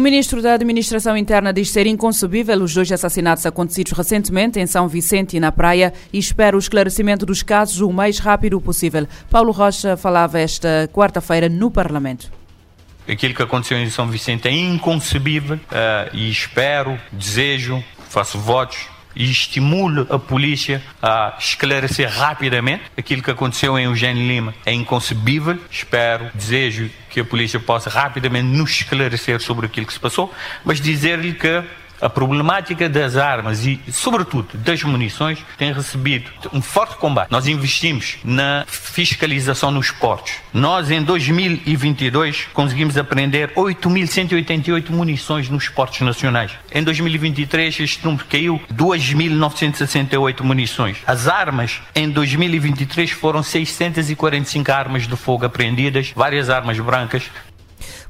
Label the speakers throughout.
Speaker 1: ministro da Administração Interna diz ser inconcebível os dois assassinatos acontecidos recentemente em São Vicente e na Praia e espera o esclarecimento dos casos o mais rápido possível. Paulo Rocha falava esta quarta-feira no Parlamento.
Speaker 2: Aquilo que aconteceu em São Vicente é inconcebível uh, e espero, desejo, faço votos e estimulo a polícia a esclarecer rapidamente aquilo que aconteceu em Eugênio Lima. É inconcebível. Espero, desejo que a polícia possa rapidamente nos esclarecer sobre aquilo que se passou, mas dizer-lhe que a problemática das armas e, sobretudo, das munições tem recebido um forte combate. Nós investimos na fiscalização nos portos. Nós, em 2022, conseguimos apreender 8.188 munições nos portos nacionais. Em 2023, este número caiu 2.968 munições. As armas, em 2023, foram 645 armas de fogo apreendidas, várias armas brancas,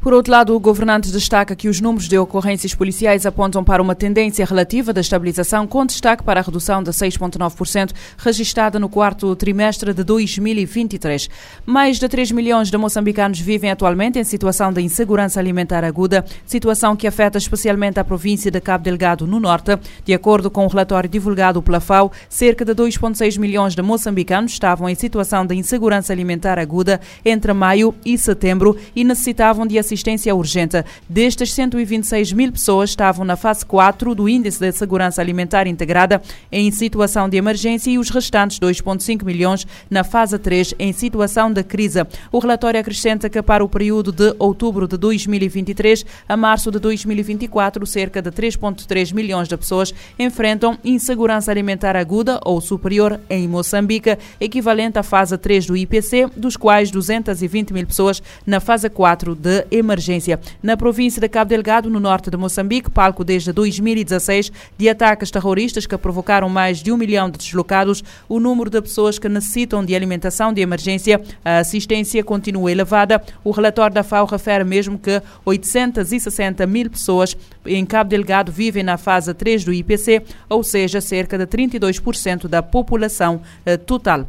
Speaker 1: por outro lado, o governante destaca que os números de ocorrências policiais apontam para uma tendência relativa da estabilização, com destaque para a redução de 6,9% registrada no quarto trimestre de 2023. Mais de 3 milhões de moçambicanos vivem atualmente em situação de insegurança alimentar aguda, situação que afeta especialmente a província de Cabo Delgado, no norte. De acordo com o um relatório divulgado pela FAO, cerca de 2,6 milhões de moçambicanos estavam em situação de insegurança alimentar aguda entre maio e setembro e necessitavam de urgente. Destas 126 mil pessoas estavam na fase 4 do Índice de Segurança Alimentar Integrada em situação de emergência e os restantes 2,5 milhões na fase 3 em situação de crise. O relatório acrescenta que para o período de outubro de 2023 a março de 2024, cerca de 3,3 milhões de pessoas enfrentam insegurança alimentar aguda ou superior em Moçambique, equivalente à fase 3 do IPC, dos quais 220 mil pessoas na fase 4 de emergência. Na província de Cabo Delgado, no norte de Moçambique, palco desde 2016 de ataques terroristas que provocaram mais de um milhão de deslocados, o número de pessoas que necessitam de alimentação de emergência, a assistência continua elevada. O relatório da FAO refere mesmo que 860 mil pessoas em Cabo Delgado vivem na fase 3 do IPC, ou seja, cerca de 32% da população eh, total.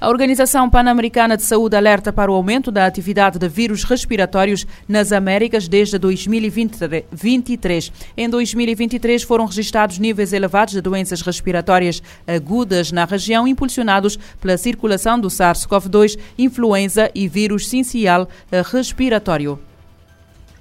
Speaker 1: A Organização Pan-Americana de Saúde alerta para o aumento da atividade de vírus respiratórios nas Américas desde 2023. Em 2023 foram registrados níveis elevados de doenças respiratórias agudas na região, impulsionados pela circulação do SARS-CoV-2, influenza e vírus sincial respiratório.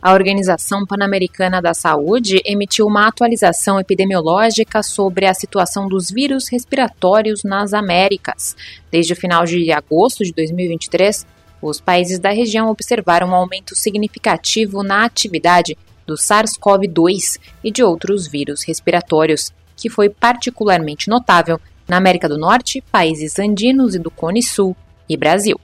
Speaker 3: A Organização Pan-Americana da Saúde emitiu uma atualização epidemiológica sobre a situação dos vírus respiratórios nas Américas. Desde o final de agosto de 2023, os países da região observaram um aumento significativo na atividade do SARS-CoV-2 e de outros vírus respiratórios, que foi particularmente notável na América do Norte, países andinos e do Cone Sul e Brasil.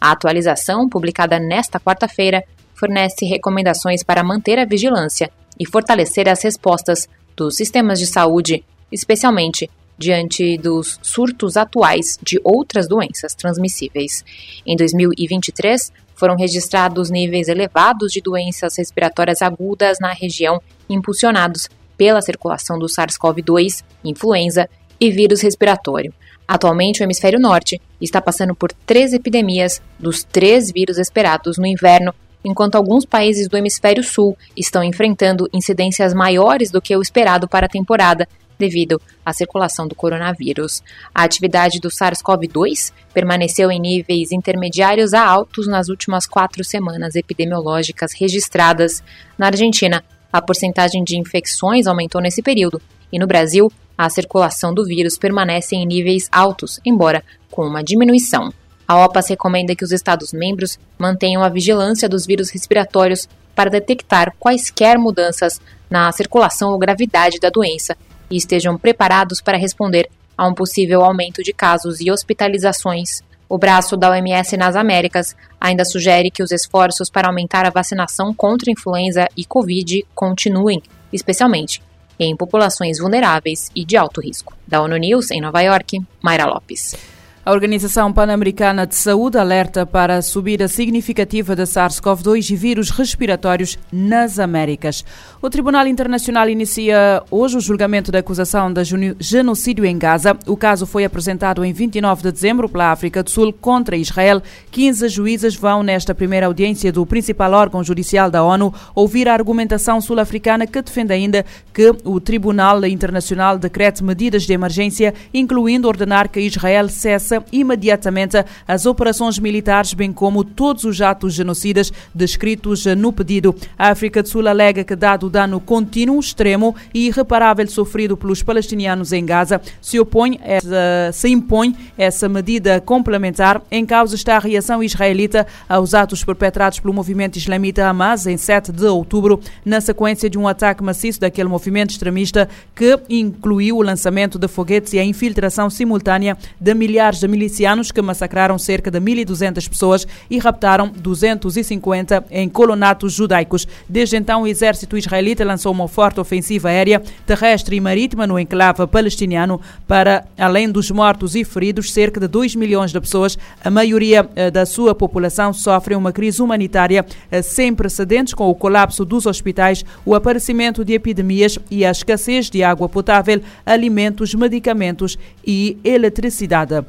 Speaker 3: A atualização, publicada nesta quarta-feira, fornece recomendações para manter a vigilância e fortalecer as respostas dos sistemas de saúde, especialmente diante dos surtos atuais de outras doenças transmissíveis. Em 2023, foram registrados níveis elevados de doenças respiratórias agudas na região, impulsionados pela circulação do SARS-CoV-2, influenza e vírus respiratório. Atualmente, o hemisfério norte está passando por três epidemias dos três vírus esperados no inverno enquanto alguns países do hemisfério sul estão enfrentando incidências maiores do que o esperado para a temporada, devido à circulação do coronavírus. A atividade do SARS-CoV-2 permaneceu em níveis intermediários a altos nas últimas quatro semanas epidemiológicas registradas. Na Argentina, a porcentagem de infecções aumentou nesse período, e no Brasil, a circulação do vírus permanece em níveis altos, embora com uma diminuição. A OPAS recomenda que os Estados-membros mantenham a vigilância dos vírus respiratórios para detectar quaisquer mudanças na circulação ou gravidade da doença e estejam preparados para responder a um possível aumento de casos e hospitalizações. O braço da OMS nas Américas ainda sugere que os esforços para aumentar a vacinação contra influenza e Covid continuem, especialmente em populações vulneráveis e de alto risco. Da ONU News, em Nova York, Mayra Lopes.
Speaker 1: A Organização Pan-Americana de Saúde alerta para a subida significativa da SARS-CoV-2 e vírus respiratórios nas Américas. O Tribunal Internacional inicia hoje o julgamento da acusação de genocídio em Gaza. O caso foi apresentado em 29 de dezembro pela África do Sul contra Israel. 15 juízes vão, nesta primeira audiência do principal órgão judicial da ONU, ouvir a argumentação sul-africana que defende ainda que o Tribunal Internacional decrete medidas de emergência, incluindo ordenar que Israel cesse imediatamente as operações militares, bem como todos os atos genocidas descritos no pedido. A África do Sul alega que, dado o dano contínuo, extremo e irreparável sofrido pelos palestinianos em Gaza, se opõe, essa, se impõe essa medida complementar. Em causa está a reação israelita aos atos perpetrados pelo movimento islamita Hamas em 7 de outubro, na sequência de um ataque maciço daquele movimento extremista que incluiu o lançamento de foguetes e a infiltração simultânea de milhares de milicianos que massacraram cerca de 1.200 pessoas e raptaram 250 em colonatos judaicos. Desde então, o exército israelita lançou uma forte ofensiva aérea, terrestre e marítima no enclave palestiniano para, além dos mortos e feridos, cerca de 2 milhões de pessoas, a maioria eh, da sua população sofre uma crise humanitária eh, sem precedentes com o colapso dos hospitais, o aparecimento de epidemias e a escassez de água potável, alimentos, medicamentos e eletricidade.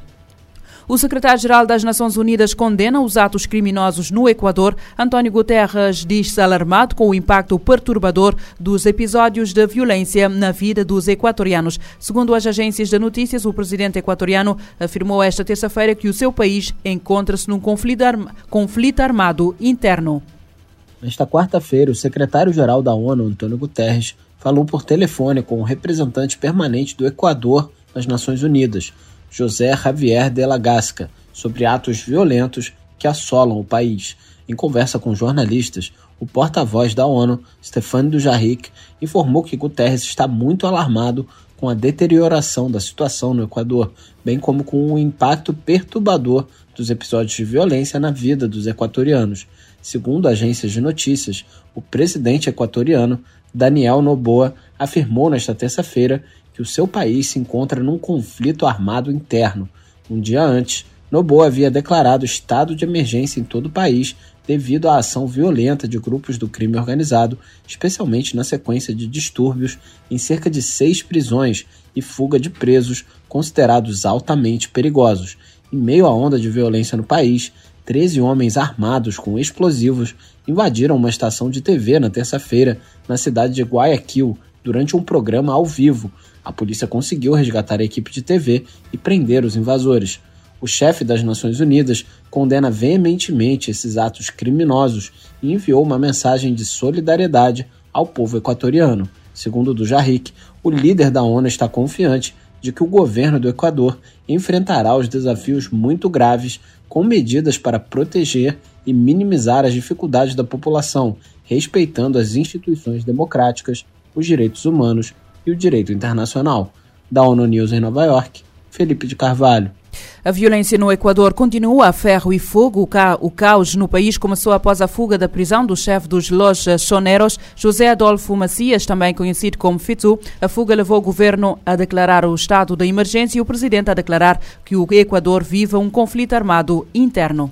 Speaker 1: O secretário-geral das Nações Unidas condena os atos criminosos no Equador. António Guterres diz-se alarmado com o impacto perturbador dos episódios de violência na vida dos equatorianos. Segundo as agências de notícias, o presidente equatoriano afirmou esta terça-feira que o seu país encontra-se num conflito, conflito armado interno.
Speaker 4: Nesta quarta-feira, o secretário-geral da ONU, Antônio Guterres, falou por telefone com o representante permanente do Equador nas Nações Unidas, José Javier de la Gasca sobre atos violentos que assolam o país. Em conversa com jornalistas, o porta-voz da ONU, Stefano Dujarric, informou que Guterres está muito alarmado com a deterioração da situação no Equador, bem como com o impacto perturbador dos episódios de violência na vida dos equatorianos. Segundo agências de notícias, o presidente equatoriano, Daniel Noboa, afirmou nesta terça-feira que o seu país se encontra num conflito armado interno. Um dia antes, Noboa havia declarado estado de emergência em todo o país devido à ação violenta de grupos do crime organizado, especialmente na sequência de distúrbios em cerca de seis prisões e fuga de presos considerados altamente perigosos. Em meio à onda de violência no país, 13 homens armados com explosivos invadiram uma estação de TV na terça-feira na cidade de Guayaquil durante um programa ao vivo, a polícia conseguiu resgatar a equipe de TV e prender os invasores. O chefe das Nações Unidas condena veementemente esses atos criminosos e enviou uma mensagem de solidariedade ao povo equatoriano. Segundo Dujarric, o líder da ONU está confiante de que o governo do Equador enfrentará os desafios muito graves com medidas para proteger e minimizar as dificuldades da população, respeitando as instituições democráticas, os direitos humanos e o direito internacional. Da ONU News em Nova York, Felipe de Carvalho.
Speaker 1: A violência no Equador continua a ferro e fogo. O caos no país começou após a fuga da prisão do chefe dos Los Choneros, José Adolfo Macias, também conhecido como Fitu. A fuga levou o governo a declarar o estado de emergência e o presidente a declarar que o Equador vive um conflito armado interno.